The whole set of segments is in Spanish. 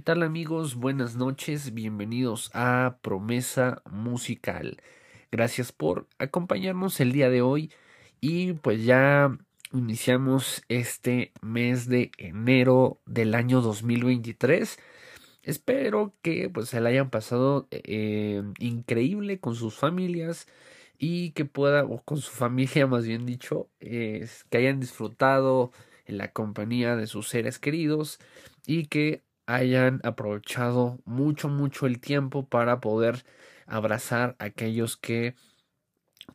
¿Qué tal amigos? Buenas noches, bienvenidos a Promesa Musical. Gracias por acompañarnos el día de hoy y pues ya iniciamos este mes de enero del año 2023. Espero que pues se la hayan pasado eh, increíble con sus familias y que pueda, o con su familia más bien dicho, que hayan disfrutado en la compañía de sus seres queridos y que hayan aprovechado mucho, mucho el tiempo para poder abrazar a aquellos que,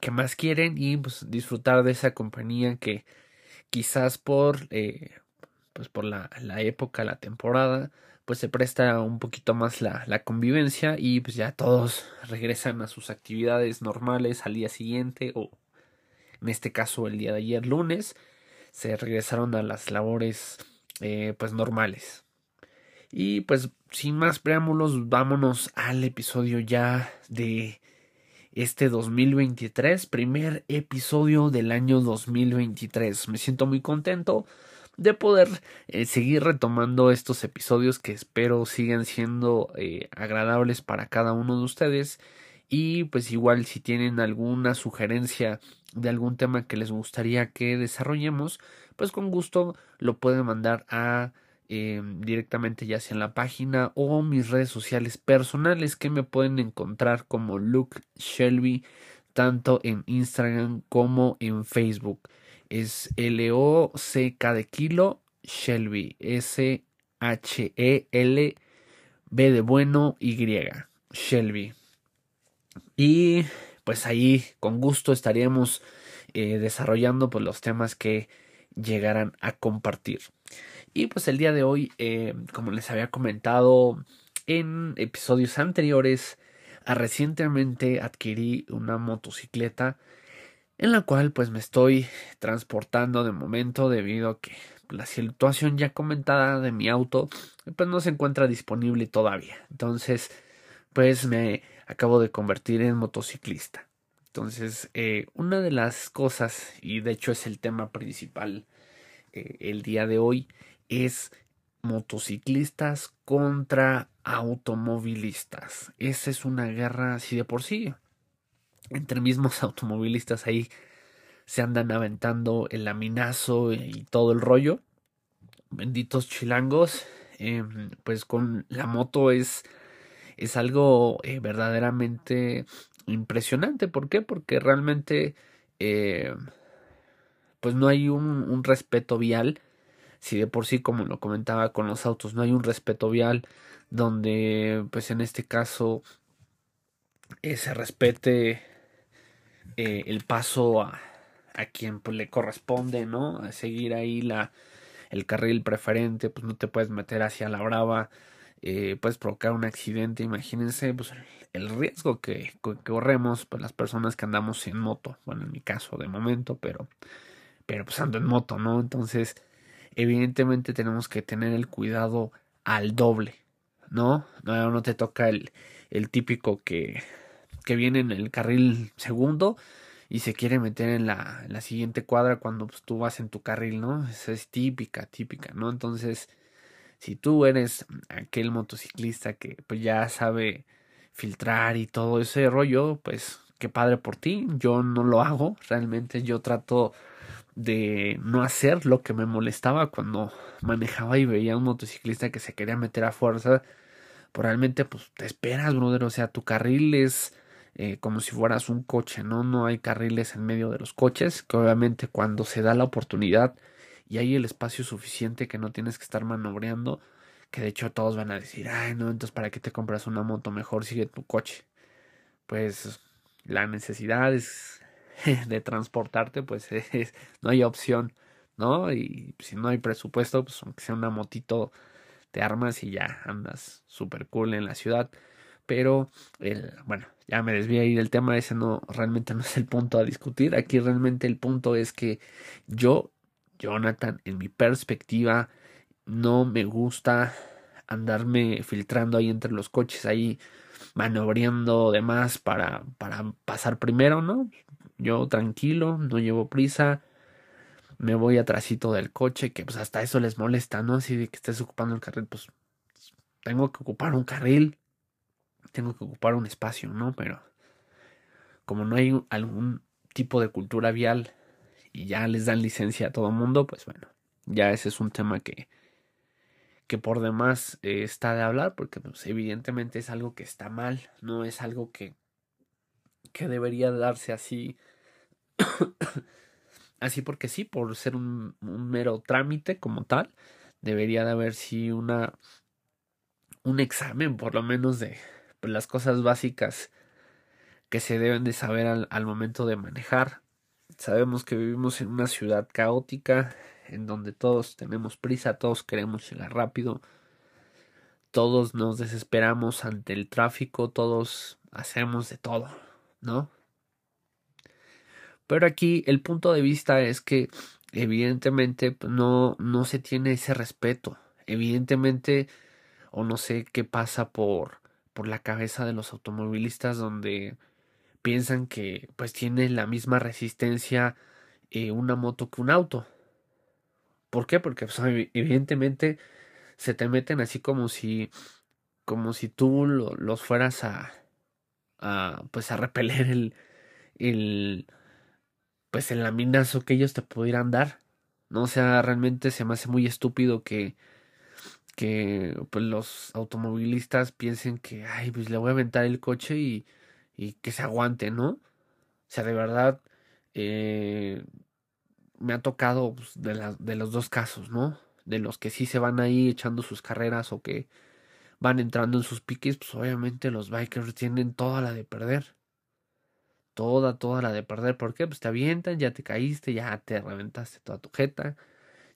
que más quieren y pues, disfrutar de esa compañía que quizás por, eh, pues por la, época, la temporada, pues se presta un poquito más la, la convivencia y pues ya todos regresan a sus actividades normales al día siguiente o en este caso el día de ayer lunes se regresaron a las labores eh, pues normales y pues sin más preámbulos, vámonos al episodio ya de este 2023, primer episodio del año 2023. Me siento muy contento de poder eh, seguir retomando estos episodios que espero sigan siendo eh, agradables para cada uno de ustedes y pues igual si tienen alguna sugerencia de algún tema que les gustaría que desarrollemos pues con gusto lo pueden mandar a eh, directamente ya sea en la página o mis redes sociales personales que me pueden encontrar como Luke Shelby tanto en Instagram como en Facebook. Es L-O-C-K de kilo Shelby. S-H-E-L B de bueno Y. Shelby. Y pues ahí con gusto estaríamos eh, desarrollando pues, los temas que llegaran a compartir. Y pues el día de hoy, eh, como les había comentado en episodios anteriores, ah, recientemente adquirí una motocicleta en la cual pues me estoy transportando de momento debido a que la situación ya comentada de mi auto pues no se encuentra disponible todavía. Entonces pues me acabo de convertir en motociclista. Entonces eh, una de las cosas y de hecho es el tema principal eh, el día de hoy es motociclistas contra automovilistas. Esa es una guerra así de por sí. Entre mismos automovilistas ahí se andan aventando el laminazo y todo el rollo. Benditos chilangos. Em, pues con la moto es, es algo eh, verdaderamente impresionante. ¿Por qué? Porque realmente eh, pues no hay un, respeto vial si de por sí, como lo comentaba con los autos, no hay un respeto vial donde, pues en este caso, eh, se respete eh, el paso a, a quien pues, le corresponde, ¿no? A seguir ahí la, el carril preferente, pues no te puedes meter hacia la brava, eh, puedes provocar un accidente, imagínense pues, el riesgo que, que, corremos pues, las personas que andamos en moto, bueno, en mi caso de momento, pero, pero pues ando en moto, ¿no? Entonces, evidentemente tenemos que tener el cuidado al doble, ¿no? No, no te toca el, el típico que, que viene en el carril segundo y se quiere meter en la, la siguiente cuadra cuando pues, tú vas en tu carril, ¿no? Esa es típica, típica, ¿no? Entonces, si tú eres aquel motociclista que pues ya sabe filtrar y todo ese rollo, pues qué padre por ti. Yo no lo hago, realmente yo trato de no hacer lo que me molestaba cuando manejaba y veía a un motociclista que se quería meter a fuerza. Pues realmente, pues te esperas, brother. O sea, tu carril es eh, como si fueras un coche, ¿no? No hay carriles en medio de los coches. Que obviamente, cuando se da la oportunidad y hay el espacio suficiente que no tienes que estar manobreando, que de hecho todos van a decir, ay, no, entonces, ¿para qué te compras una moto? Mejor sigue tu coche. Pues la necesidad es de transportarte, pues es, no hay opción, ¿no? Y si no hay presupuesto, pues aunque sea una motito, te armas y ya andas súper cool en la ciudad. Pero, el, bueno, ya me desvié ahí del tema, ese no, realmente no es el punto a discutir. Aquí realmente el punto es que yo, Jonathan, en mi perspectiva, no me gusta andarme filtrando ahí entre los coches, ahí maniobrando demás para, para pasar primero, ¿no? Yo tranquilo, no llevo prisa, me voy atrásito del coche, que pues hasta eso les molesta, ¿no? Así de que estés ocupando el carril, pues tengo que ocupar un carril, tengo que ocupar un espacio, ¿no? Pero como no hay algún tipo de cultura vial y ya les dan licencia a todo mundo, pues bueno, ya ese es un tema que, que por demás eh, está de hablar, porque pues, evidentemente es algo que está mal, no es algo que, que debería darse así, así porque sí, por ser un, mero trámite como tal, debería de haber sí una un examen por lo menos de pues, las cosas básicas que se deben de saber al momento de manejar. Sabemos que vivimos en una ciudad caótica, en donde todos tenemos prisa, todos queremos llegar rápido, todos nos desesperamos ante el tráfico, todos hacemos de todo, ¿no? Pero aquí el punto de vista es que evidentemente pues, no, no se tiene ese respeto. Evidentemente, o no sé qué pasa por, por la cabeza de los automovilistas donde piensan que pues tiene la misma resistencia eh, una moto que un auto. ¿Por qué? Porque pues, evidentemente se te meten así como si como si tú los fueras a, a pues a repeler el, el pues el laminazo que ellos te pudieran dar. No o sea, realmente se me hace muy estúpido que que pues los automovilistas piensen que ay, pues le voy a aventar el coche y y que se aguante, ¿no? O sea, de verdad, eh, me ha tocado pues, de, de los dos casos, ¿no? De los que sí se van ahí echando sus carreras o que van entrando en sus piques, pues obviamente los bikers tienen toda la de perder. Toda, toda la de perder. ¿Por qué? Pues te avientan, ya te caíste, ya te reventaste toda tu jeta,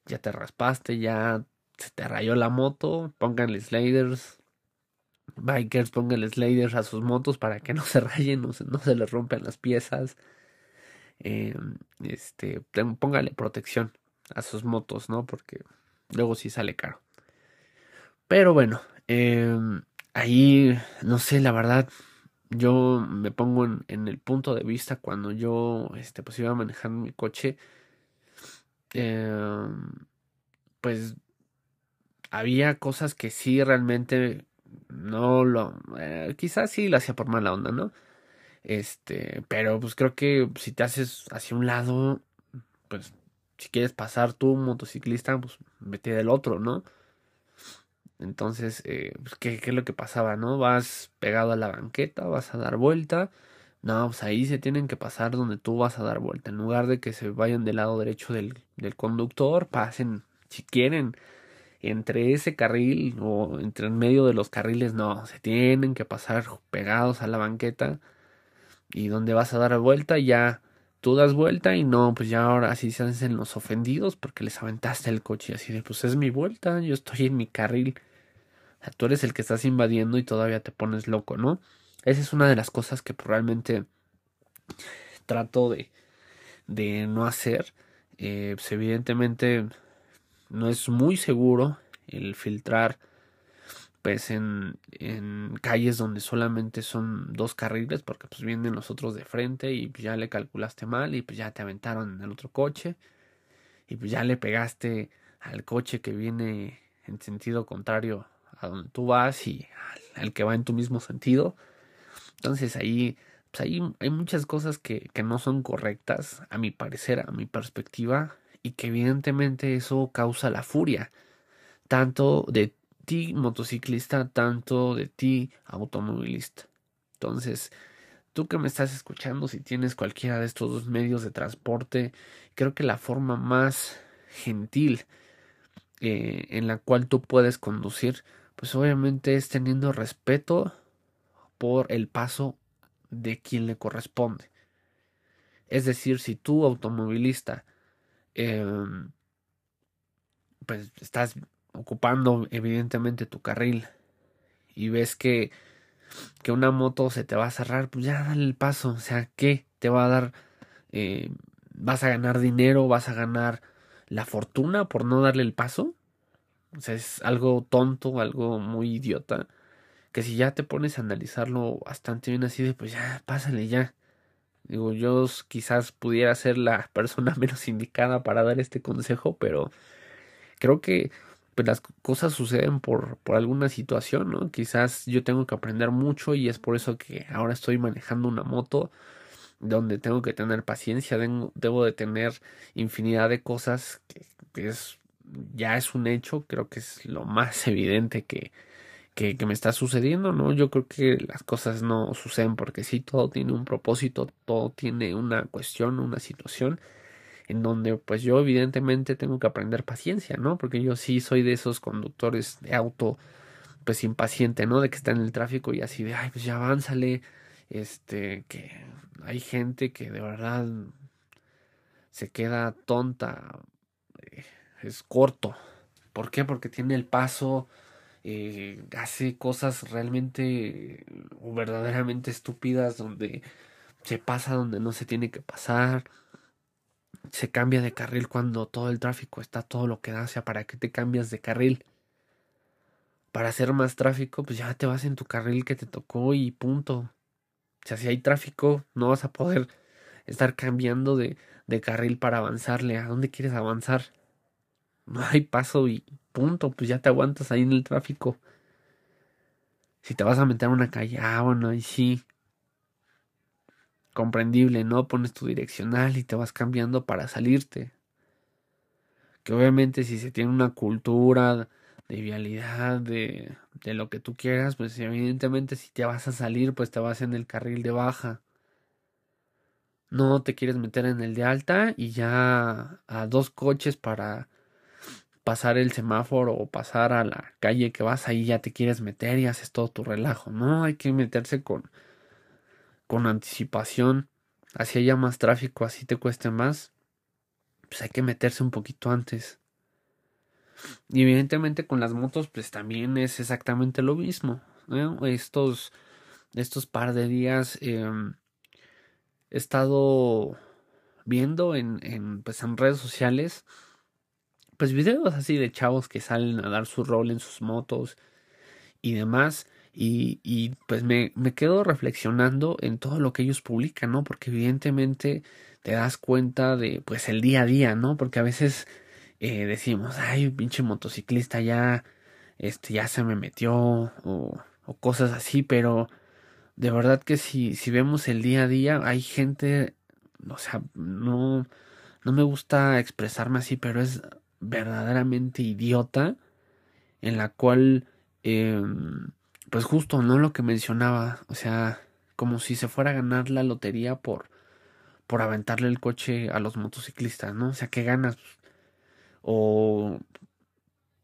ya te raspaste, ya se te rayó la moto, pónganle sliders, bikers pónganle sliders a sus motos para que no se rayen, no se, no se les rompan las piezas. Eh, este, póngale protección a sus motos, ¿no? Porque luego sí sale caro. Pero bueno, eh, ahí, no sé, la verdad, yo me pongo en, el punto de vista cuando yo, este, pues iba manejando mi coche, eh, pues había cosas que sí realmente no lo. Eh, quizás sí lo hacía por mala onda, ¿no? Este, pero pues creo que si te haces hacia un lado, pues si quieres pasar tú, motociclista, pues vete del otro, ¿no? Entonces, eh, pues, ¿qué, ¿qué, es lo que pasaba, no? Vas pegado a la banqueta, vas a dar vuelta. No, pues ahí se tienen que pasar donde tú vas a dar vuelta. En lugar de que se vayan del lado derecho del, del conductor, pasen, si quieren, entre ese carril o entre en medio de los carriles, no, se tienen que pasar pegados a la banqueta y donde vas a dar vuelta ya tú das vuelta y no, pues ya ahora sí se hacen los ofendidos porque les aventaste el coche y así de, pues es mi vuelta, yo estoy en mi carril. Tú eres el que estás invadiendo y todavía te pones loco, ¿no? Esa es una de las cosas que realmente trato de, no hacer. Eh, pues evidentemente no es muy seguro el filtrar pues en, en calles donde solamente son dos carriles porque pues vienen los otros de frente y pues ya le calculaste mal y pues ya te aventaron en el otro coche y pues ya le pegaste al coche que viene en sentido contrario a donde tú vas y al, que va en tu mismo sentido entonces ahí pues ahí hay muchas cosas que, que no son correctas a mi parecer a mi perspectiva y que evidentemente eso causa la furia, tanto de ti motociclista, tanto de ti automovilista. Entonces, tú que me estás escuchando, si tienes cualquiera de estos dos medios de transporte, creo que la forma más gentil eh, en la cual tú puedes conducir, pues obviamente es teniendo respeto por el paso de quien le corresponde. Es decir, si tú automovilista Em, pues estás ocupando evidentemente tu carril y ves que, que una moto se te va a cerrar, pues ya dale el paso. O sea, ¿qué te va a dar? Eh, ¿Vas a ganar dinero? ¿Vas a ganar la fortuna por no darle el paso? O sea, es algo tonto, algo muy idiota. Que si ya te pones a analizarlo bastante bien así de, pues ya, pásale ya. Digo, yo quizás pudiera ser la persona menos indicada para dar este consejo, pero creo que pues las cosas suceden por, por alguna situación, ¿no? Quizás yo tengo que aprender mucho y es por eso que ahora estoy manejando una moto donde tengo que tener paciencia, debo, de tener infinidad de cosas que, es ya es un hecho, creo que es lo más evidente que, que, me está sucediendo, ¿no? Yo creo que las cosas no suceden porque sí, todo tiene un propósito, todo tiene una cuestión, una situación en donde pues yo evidentemente tengo que aprender paciencia, ¿no? Porque yo sí soy de esos conductores de auto pues impaciente, ¿no? De que está en el tráfico y así de, ay, pues ya avánzale, este, que hay gente que de verdad se queda tonta, es corto. ¿Por qué? Porque tiene el paso, eh, hace cosas realmente o verdaderamente estúpidas donde se pasa donde no se tiene que pasar se cambia de carril cuando todo el tráfico está todo lo que da. O sea, ¿para qué te cambias de carril? Para hacer más tráfico, pues ya te vas en tu carril que te tocó y punto. O sea, si hay tráfico, no vas a poder estar cambiando de, de carril para avanzarle. ¿A dónde quieres avanzar? No hay paso y punto. Pues ya te aguantas ahí en el tráfico. Si te vas a meter a una calle, ah, bueno, ahí sí comprendible, ¿no? Pones tu direccional y te vas cambiando para salirte. Que obviamente si se tiene una cultura de vialidad, de, de lo que tú quieras, pues evidentemente si te vas a salir, pues te vas en el carril de baja. No te quieres meter en el de alta y ya a dos coches para pasar el semáforo o pasar a la calle que vas ahí ya te quieres meter y haces todo tu relajo. No, hay que meterse con, con anticipación, así haya más tráfico, así te cueste más, pues hay que meterse un poquito antes. Y evidentemente con las motos, pues también es exactamente lo mismo. Estos, estos par de días em, he estado viendo en, en, pues en redes sociales, pues videos así de chavos que salen a dar su rol en sus motos y demás. Y, y pues me, me, quedo reflexionando en todo lo que ellos publican, ¿no? Porque evidentemente te das cuenta de pues el día a día, ¿no? Porque a veces eh, decimos, ay, pinche motociclista ya, este, ya se me metió o, o cosas así, pero de verdad que si, si vemos el día a día, hay gente, o sea, no, no me gusta expresarme así, pero es verdaderamente idiota en la cual eh, pues justo, ¿no? Lo que mencionaba, o sea, como si se fuera a ganar la lotería por, por aventarle el coche a los motociclistas, ¿no? O sea, ¿qué ganas? O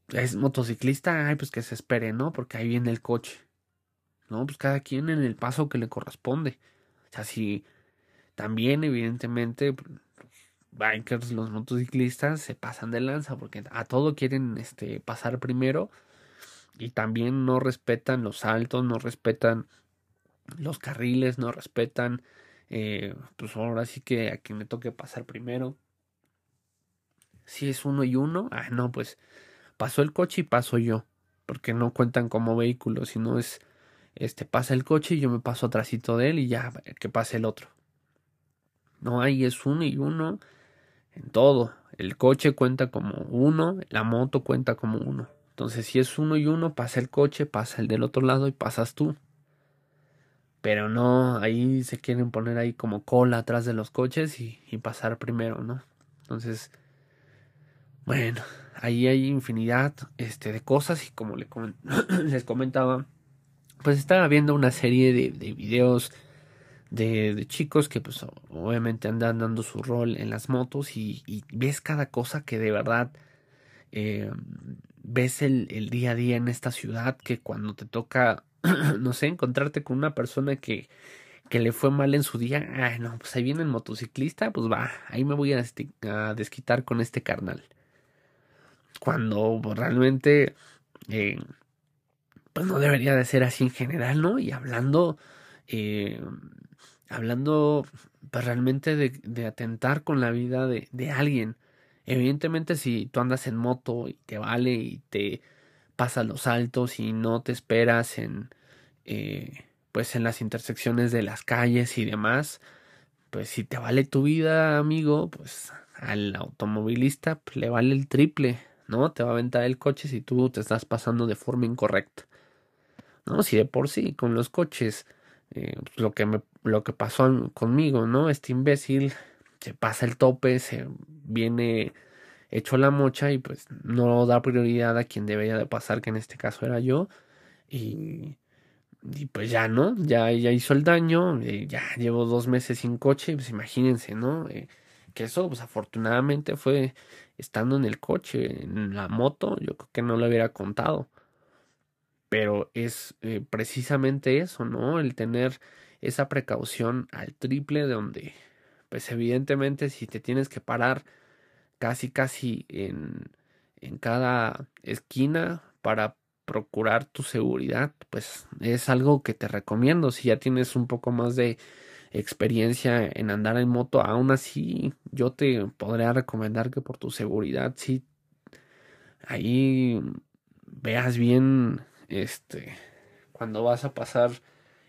es motociclista, ay, pues que se espere, ¿no? Porque ahí viene el coche. ¿No? Pues cada quien en el paso que le corresponde. O sea, si también, evidentemente, bikers, los motociclistas se pasan de lanza porque a todo quieren este, pasar primero y también no respetan los saltos, no respetan los carriles, no respetan, eh, pues ahora sí que a quien me toque pasar primero. Si es uno y uno, ah, no, pues pasó el coche y paso yo, porque no cuentan como vehículo, sino es, este, pasa el coche y yo me paso atrásito de él y ya que pase el otro. No, ahí es uno y uno en todo. El coche cuenta como uno, la moto cuenta como uno. Entonces, si es uno y uno, pasa el coche, pasa el del otro lado y pasas tú. Pero no, ahí se quieren poner ahí como cola atrás de los coches y, pasar primero, ¿no? Entonces, bueno, ahí hay infinidad este, de cosas y como les comentaba, pues estaba viendo una serie de, de videos de, chicos que pues obviamente andan dando su rol en las motos y, ves cada cosa que de verdad eh, ves el, el, día a día en esta ciudad que cuando te toca, no sé, encontrarte con una persona que, que le fue mal en su día, ay no, pues ahí viene el motociclista, pues va, ahí me voy a, desquitar con este carnal. Cuando realmente, eh, pues no debería de ser así en general, ¿no? Y hablando, eh, hablando pues realmente de, atentar con la vida de, de alguien Evidentemente si tú andas en moto y te vale y te pasas los saltos y no te esperas en eh, pues en las intersecciones de las calles y demás, pues si te vale tu vida, amigo, pues al automovilista pues, le vale el triple, ¿no? Te va a aventar el coche si tú te estás pasando de forma incorrecta. ¿No? Si de por sí con los coches, eh, pues, lo, que me, lo que pasó conmigo, ¿no? Este imbécil se pasa el tope, se viene hecho la mocha y pues no da prioridad a quien debería de pasar, que en este caso era yo. Y, y pues ya, ¿no? Ya, ya hizo el daño, eh, ya llevo dos meses sin coche, pues imagínense, ¿no? Eh, que eso, pues afortunadamente fue estando en el coche, en la moto, yo creo que no lo hubiera contado. Pero es eh, precisamente eso, ¿no? El tener esa precaución al triple de donde, pues evidentemente si te tienes que parar casi casi en, en cada esquina para procurar tu seguridad, pues es algo que te recomiendo si ya tienes un poco más de experiencia en andar en moto, aún así yo te podría recomendar que por tu seguridad sí ahí veas bien este cuando vas a pasar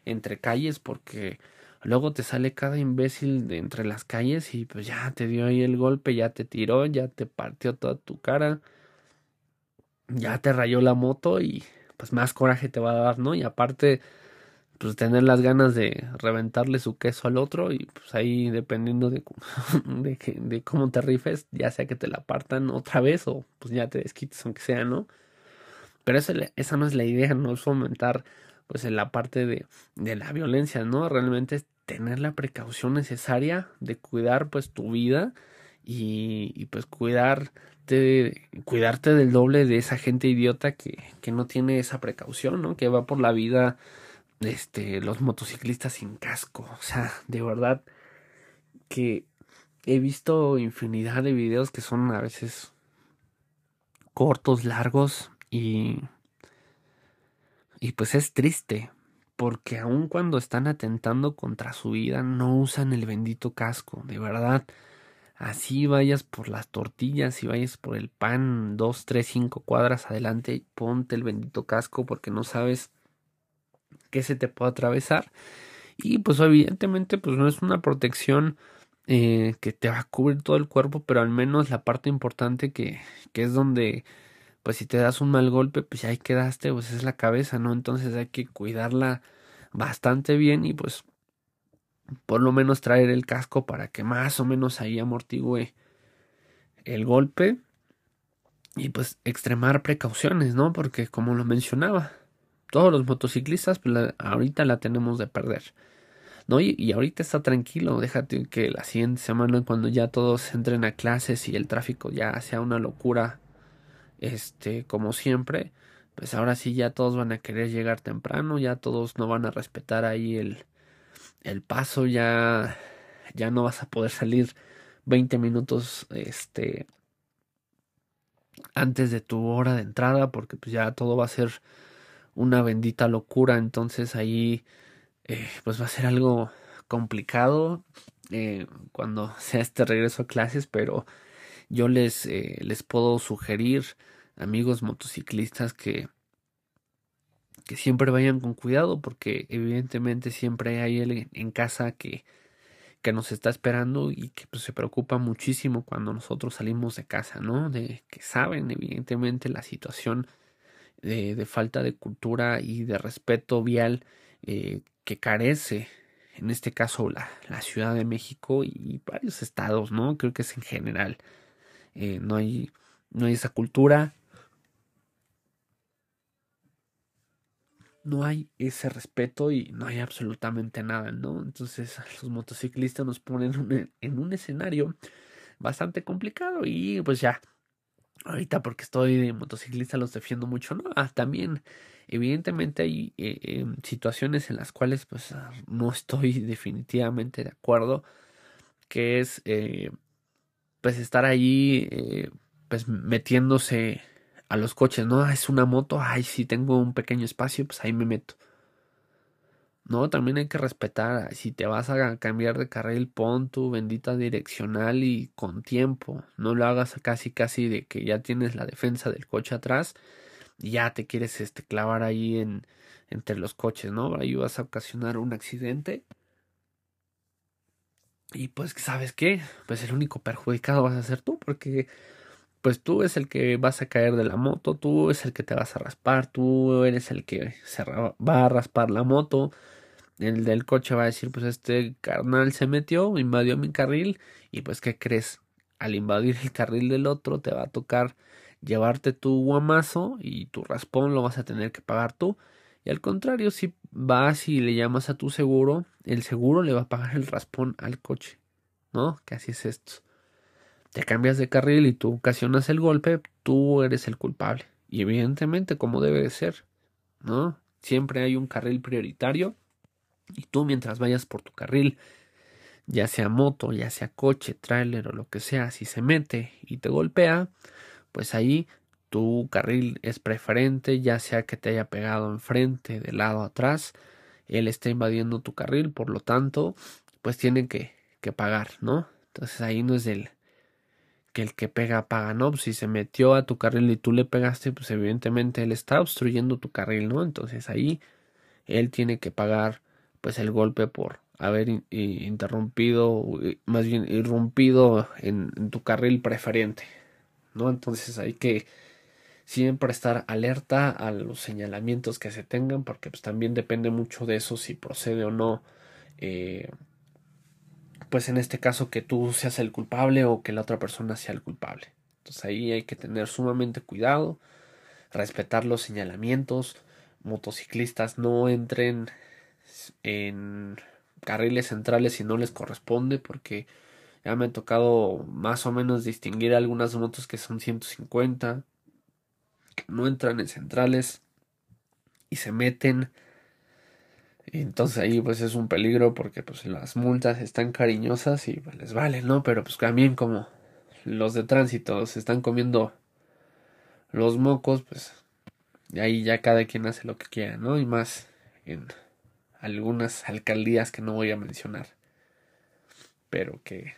entre calles porque luego te sale cada imbécil de entre las calles y pues ya te dio ahí el golpe, ya te tiró, ya te partió toda tu cara, ya te rayó la moto y pues más coraje te va a dar, ¿no? Y aparte pues tener las ganas de reventarle su queso al otro y pues ahí dependiendo de, de, de, cómo te rifes, ya sea que te la partan otra vez o pues ya te desquites aunque sea, ¿no? Pero esa, no es la idea, no es fomentar pues en la parte de, de la violencia, ¿no? Realmente es tener la precaución necesaria de cuidar pues tu vida y, y pues cuidarte, cuidarte del doble de esa gente idiota que, que no tiene esa precaución, ¿no? Que va por la vida este, los motociclistas sin casco. O sea, de verdad que he visto infinidad de videos que son a veces cortos, largos y y pues es triste porque aun cuando están atentando contra su vida no usan el bendito casco, de verdad. Así vayas por las tortillas y vayas por el pan dos, tres, cinco cuadras adelante, ponte el bendito casco porque no sabes que se te puede atravesar. Y pues evidentemente pues no es una protección eh, que te va a cubrir todo el cuerpo, pero al menos la parte importante que, que es donde pues si te das un mal golpe, pues ahí quedaste, pues es la cabeza, ¿no? Entonces hay que cuidarla bastante bien y pues por lo menos traer el casco para que más o menos ahí amortigüe el golpe y pues extremar precauciones, ¿no? Porque como lo mencionaba, todos los motociclistas, pues ahorita la tenemos de perder. ¿no? Y, ahorita está tranquilo, déjate que la siguiente semana cuando ya todos entren a clases y el tráfico ya sea una locura, este, como siempre, pues ahora sí ya todos van a querer llegar temprano, ya todos no van a respetar ahí el, el paso, ya, ya no vas a poder salir 20 minutos, este, antes de tu hora de entrada, porque pues ya todo va a ser una bendita locura. Entonces ahí eh, pues va a ser algo complicado eh, cuando sea este regreso a clases, pero yo les, eh, les puedo sugerir, amigos motociclistas, que, que siempre vayan con cuidado, porque evidentemente siempre hay alguien en casa que, que nos está esperando y que pues, se preocupa muchísimo cuando nosotros salimos de casa, ¿no? De que saben evidentemente la situación de, falta de cultura y de respeto vial eh, que carece, en este caso, la, la, Ciudad de México y varios estados, ¿no? Creo que es en general. Eh, no, hay, no hay esa cultura. No hay ese respeto y no hay absolutamente nada, ¿no? Entonces los motociclistas nos ponen en un escenario bastante complicado y pues ya ahorita porque estoy de motociclista los defiendo mucho, ¿no? Ah, también evidentemente hay eh, em, situaciones en las cuales pues ah, no estoy definitivamente de acuerdo, que es eh, pues estar ahí eh, pues metiéndose a los coches, ¿no? Ah, es una moto, ay, si tengo un pequeño espacio, pues ahí me meto. No, también hay que respetar. Si te vas a cambiar de carril, pon tu bendita direccional y con tiempo. No lo hagas casi casi de que ya tienes la defensa del coche atrás y ya te quieres este, clavar ahí en, entre los coches, ¿no? Ahí vas a ocasionar un accidente. Y pues, ¿sabes qué? Pues el único perjudicado vas a ser tú porque pues tú es el que vas a caer de la moto, tú es el que te vas a raspar, tú eres el que se va a raspar la moto. El del coche va a decir, pues este carnal se metió, invadió mi carril y pues ¿qué crees? Al invadir el carril del otro te va a tocar llevarte tu guamazo y tu raspón lo vas a tener que pagar tú. Y al contrario, si vas y le llamas a tu seguro, el seguro le va a pagar el raspón al coche. ¿No? Que así es esto. Te cambias de carril y tú ocasionas el golpe, tú eres el culpable. Y evidentemente, como debe de ser. ¿No? Siempre hay un carril prioritario. Y tú mientras vayas por tu carril, ya sea moto, ya sea coche, tráiler o lo que sea, si se mete y te golpea, pues ahí tu carril es preferente, ya sea que te haya pegado enfrente, de lado, atrás, él está invadiendo tu carril, por lo tanto, pues tiene que, que pagar, ¿no? Entonces ahí no es el que el que pega paga, ¿no? Pues si se metió a tu carril y tú le pegaste, pues evidentemente él está obstruyendo tu carril, ¿no? Entonces ahí él tiene que pagar pues el golpe por haber interrumpido, más bien irrumpido en tu carril preferente. ¿no? Entonces hay que siempre estar alerta a los señalamientos que se tengan, porque pues también depende mucho de eso si procede o no. Eh, pues en este caso que tú seas el culpable o que la otra persona sea el culpable. Entonces ahí hay que tener sumamente cuidado, respetar los señalamientos, motociclistas no entren en carriles centrales si no les corresponde porque ya me ha tocado más o menos distinguir algunas motos que son 150, que no entran en centrales y se meten. Entonces ahí pues es un peligro porque pues las multas están cariñosas y pues les vale, ¿no? Pero pues también como los de tránsito se están comiendo los mocos, pues y ahí ya cada quien hace lo que quiera, ¿no? Y más en algunas alcaldías que no voy a mencionar. Pero que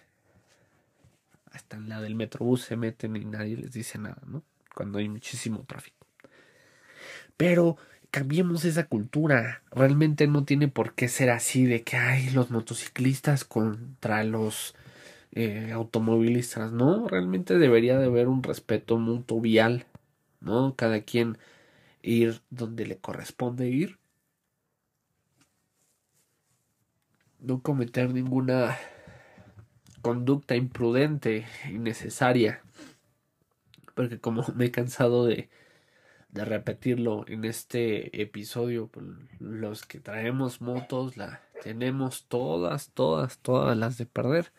hasta en la del metrobús se meten y nadie les dice nada, ¿no? Cuando hay muchísimo tráfico. Pero cambiemos esa cultura. Realmente no tiene por qué ser así de que hay los motociclistas contra los eh, automovilistas, ¿no? Realmente debería de haber un respeto mutuo vial, ¿no? Cada quien ir donde le corresponde ir. No cometer ninguna conducta imprudente, innecesaria. Porque como me he cansado de, de repetirlo en este episodio, pues, los que traemos motos la tenemos todas, todas, todas las de perder.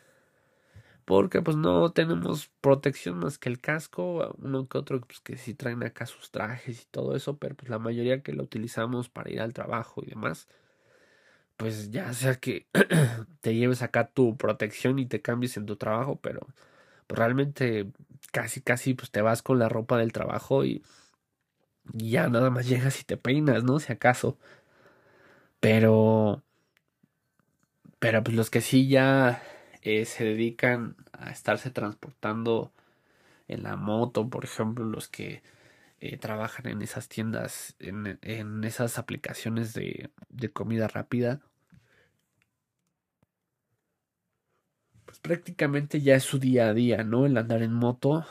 Porque pues no tenemos protección más que el casco, uno que otro pues, que sí traen acá sus trajes y todo eso, pero pues la mayoría que lo utilizamos para ir al trabajo y demás, pues ya sea que te lleves acá tu protección y te cambies en tu trabajo, pero realmente casi casi pues te vas con la ropa del trabajo y, ya nada más llegas y te peinas, ¿no? Si acaso. Pero pero pues los que sí ya eh, se dedican a estarse transportando en la moto, por ejemplo, los que eh, trabajan en esas tiendas, en, esas aplicaciones de comida rápida, prácticamente ya es su día a día, ¿no? El andar en moto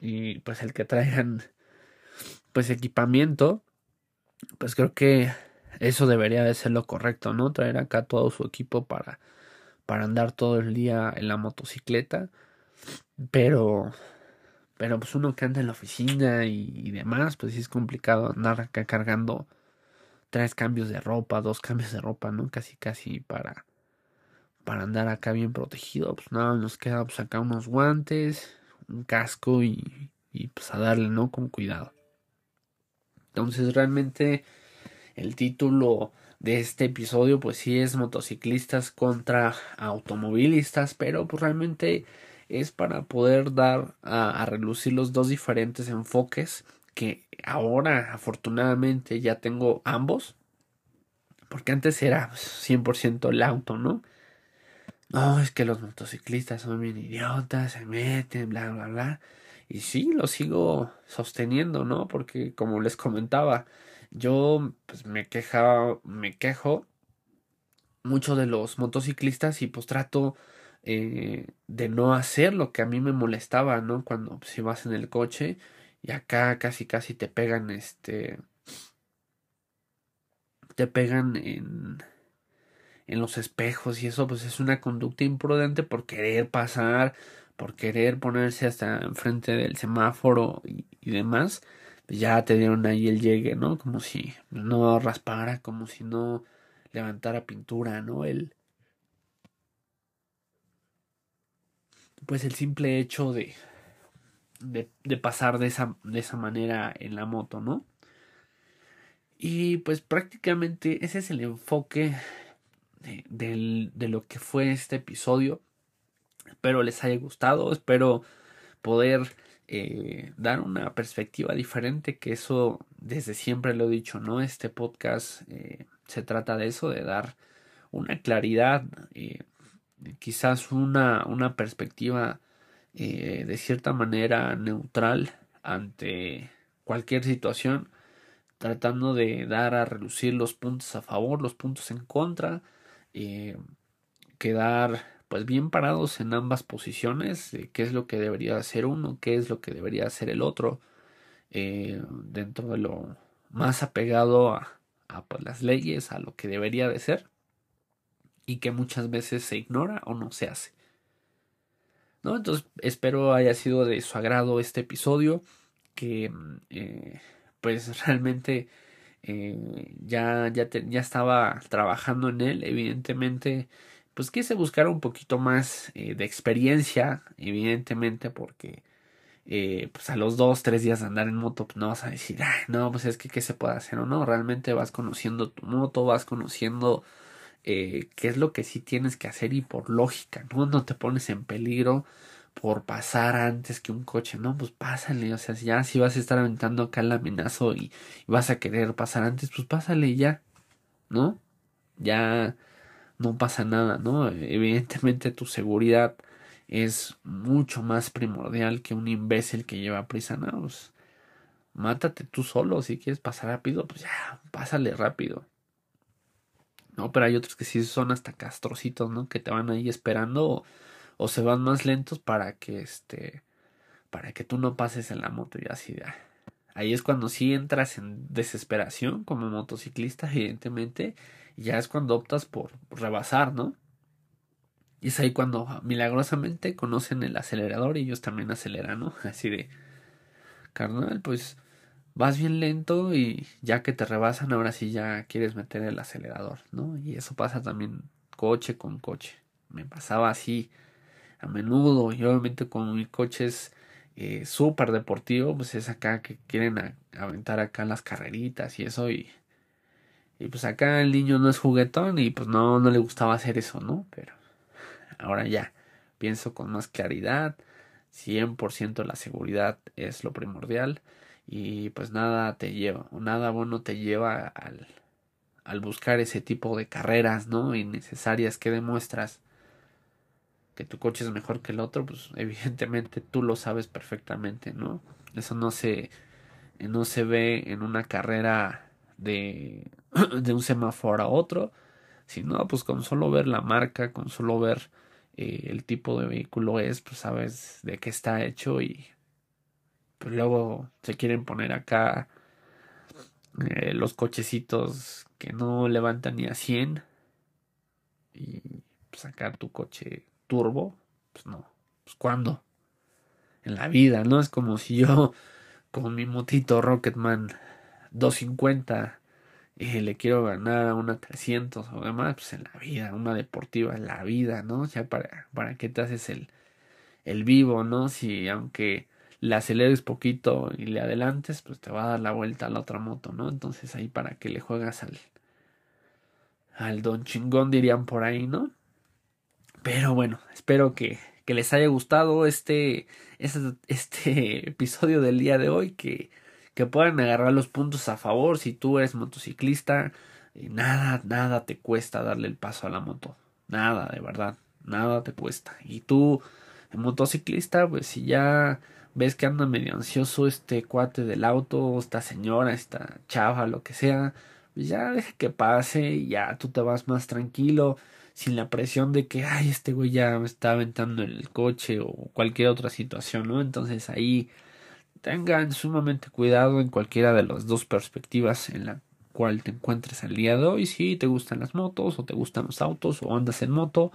y pues el que traigan pues equipamiento, pues creo que eso debería de ser lo correcto, ¿no? Traer acá todo su equipo para para andar todo el día en la motocicleta, pero pero pues uno que anda en la oficina y, demás, pues sí es complicado andar acá cargando tres cambios de ropa, dos cambios de ropa, ¿no? Casi, casi para, para andar acá bien protegido. Pues nada, nos queda pues acá unos guantes, un casco y, y pues a darle, ¿no? Con cuidado. Entonces realmente el título de este episodio pues sí es motociclistas contra automovilistas, pero pues realmente es para poder dar a, relucir los dos diferentes enfoques que ahora afortunadamente ya tengo ambos. Porque antes era 100% el auto, ¿no? No, es que los motociclistas son bien idiotas, se meten, bla, bla, bla. Y sí, lo sigo sosteniendo, ¿no? Porque como les comentaba, yo pues me queja, me quejo mucho de los motociclistas y pues trato eh, de no hacer lo que a mí me molestaba, ¿no? Cuando pues, si vas en el coche y acá casi casi te pegan este te pegan en en los espejos y eso pues es una conducta imprudente por querer pasar, por querer ponerse hasta enfrente del semáforo y, demás, pues ya te dieron ahí el llegue, ¿no? Como si no raspara, como si no levantara pintura, ¿no? El pues el simple hecho de, de, pasar de esa, de esa manera en la moto, ¿no? Y pues prácticamente ese es el enfoque de, de, lo que fue este episodio. Espero les haya gustado, espero poder eh, dar una perspectiva diferente, que eso desde siempre lo he dicho, ¿no? Este podcast eh, se trata de eso, de dar una claridad, eh, quizás una, una perspectiva de cierta manera neutral ante cualquier situación, tratando de dar a relucir los puntos a favor, los puntos en contra, eh, quedar pues bien parados en ambas posiciones, qué es lo que debería hacer uno, qué es lo que debería hacer el otro, eh, dentro de lo más apegado a, pues, las leyes, a lo que debería de ser, y que muchas veces se ignora o no se hace. ¿No? Entonces espero haya sido de su agrado este episodio, que eh, pues realmente eh, ya, ya, ya estaba trabajando en él, evidentemente, pues quise buscar un poquito más eh, de experiencia, evidentemente, porque eh, pues a los dos, tres días de andar en moto, pues no vas a decir, no, pues es que qué se puede hacer o no, realmente vas conociendo tu moto, vas conociendo qué es lo que sí tienes que hacer y por lógica, ¿no? No te pones en peligro por pasar antes que un coche, no, pues pásale, o sea, ya si vas a estar aventando acá el laminazo y, vas a querer pasar antes, pues pásale ya, ¿no? Ya no pasa nada, ¿no? Evidentemente tu seguridad es mucho más primordial que un imbécil que lleva prisa, no, pues mátate tú solo, si quieres pasar rápido, pues ya, pásale rápido. No, pero hay otros que sí son hasta castrocitos, ¿no? Que te van ahí esperando o se van más lentos para que este para que tú no pases en la moto y así ahí es cuando sí entras en desesperación como motociclista evidentemente y ya es cuando optas por rebasar no y es ahí cuando milagrosamente conocen el acelerador y ellos también aceleran no así de carnal pues vas bien lento y ya que te rebasan ahora sí ya quieres meter el acelerador no y eso pasa también coche con coche. Me pasaba así a menudo y obviamente con mi coche es eh, súper deportivo, pues es acá que quieren aventar acá las carreritas y eso y, y pues acá el niño no es juguetón y pues no, no le gustaba hacer eso, ¿no? Pero ahora ya pienso con más claridad, 100% la seguridad es lo primordial y pues nada te lleva, nada bueno te lleva al, al buscar ese tipo de carreras, ¿no? Innecesarias que demuestras que tu coche es mejor que el otro, pues evidentemente tú lo sabes perfectamente, ¿no? Eso no se, no se ve en una carrera de, de un semáforo a otro, sino pues con solo ver la marca, con solo ver eh, el tipo de vehículo es, pues sabes de qué está hecho y pues luego se quieren poner acá eh, los cochecitos que no levantan ni a 100 y sacar tu coche turbo, pues no, pues cuándo, en la vida, ¿no? Es como si yo con mi motito Rocketman 250 eh, le quiero ganar a una 300 o demás, pues en la vida, una deportiva en la vida, ¿no? Sea, para, para qué te haces el, el vivo, ¿no? Si aunque le aceleres poquito y le adelantes, pues te va a dar la vuelta a la otra moto, ¿no? Entonces ahí para que le juegas al, al don chingón dirían por ahí, ¿no? Pero bueno, espero que, que les haya gustado este, este, episodio del día de hoy, que, que puedan agarrar los puntos a favor si tú eres motociclista. Eh, nada, nada te cuesta darle el paso a la moto. Nada, de verdad. Nada te cuesta. Y tú, motociclista, pues si ya ves que anda medio ansioso este cuate del auto, esta señora, esta chava, lo que sea, pues ya deja que pase y ya tú te vas más tranquilo sin la presión de que, ay, este güey ya me está aventando en el coche o cualquier otra situación, ¿no? Entonces ahí tengan sumamente cuidado en cualquiera de las dos perspectivas en la cual te encuentres al día de hoy, si te gustan las motos o te gustan los autos o andas en moto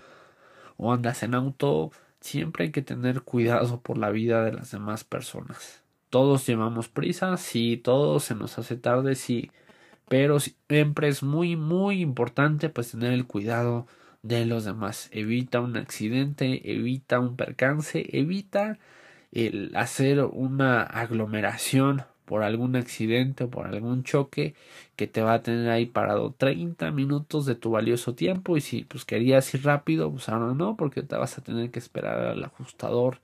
o andas en auto, siempre hay que tener cuidado por la vida de las demás personas. Todos llevamos prisa, sí, todo se nos hace tarde, sí, pero siempre es muy, muy importante pues tener el cuidado de los demás. Evita un accidente, evita un percance, evita el hacer una aglomeración por algún accidente o por algún choque que te va a tener ahí parado 30 minutos de tu valioso tiempo y si pues querías ir rápido pues ahora no porque te vas a tener que esperar al ajustador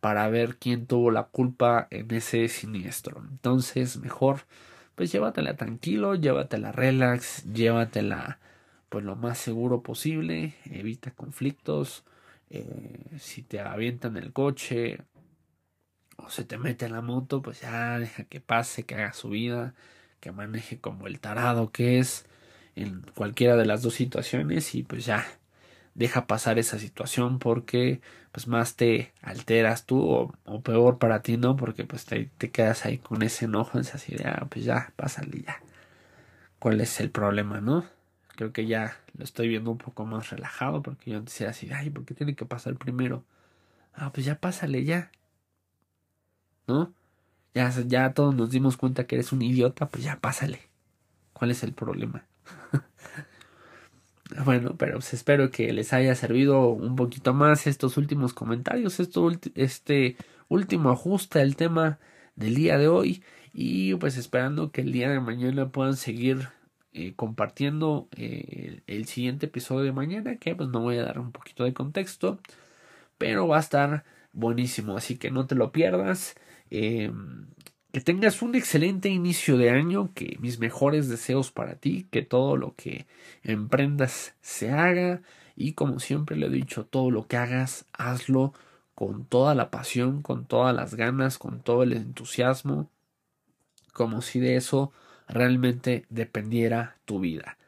para ver quién tuvo la culpa en ese siniestro entonces mejor pues llévatela tranquilo llévatela relax llévatela pues lo más seguro posible evita conflictos eh, si te avientan el coche o se te mete en la moto, pues ya deja que pase, que haga su vida, que maneje como el tarado que es en cualquiera de las dos situaciones y pues ya deja pasar esa situación porque pues más te alteras tú o, peor para ti no porque pues te, te, quedas ahí con ese enojo esa idea ah, pues ya pásale ya cuál es el problema no creo que ya lo estoy viendo un poco más relajado porque yo antes era así ay ¿por qué tiene que pasar primero? ah pues ya pásale ya ¿no? Ya, ya todos nos dimos cuenta que eres un idiota, pues ya pásale. ¿Cuál es el problema? bueno, pero pues espero que les haya servido un poquito más estos últimos comentarios, esto, este último ajuste al tema del día de hoy y pues esperando que el día de mañana puedan seguir eh, compartiendo eh, el, siguiente episodio de mañana que pues no voy a dar un poquito de contexto pero va a estar buenísimo así que no te lo pierdas. Em, que tengas un excelente inicio de año, que mis mejores deseos para ti, que todo lo que emprendas se haga y como siempre le he dicho, todo lo que hagas, hazlo con toda la pasión, con todas las ganas, con todo el entusiasmo, como si de eso realmente dependiera tu vida.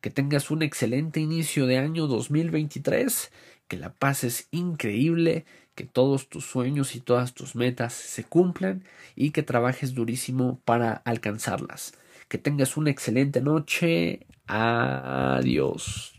Que tengas un excelente inicio de año 2023, que la pases increíble que todos tus sueños y todas tus metas se cumplan y que trabajes durísimo para alcanzarlas. Que tengas una excelente noche. Adiós.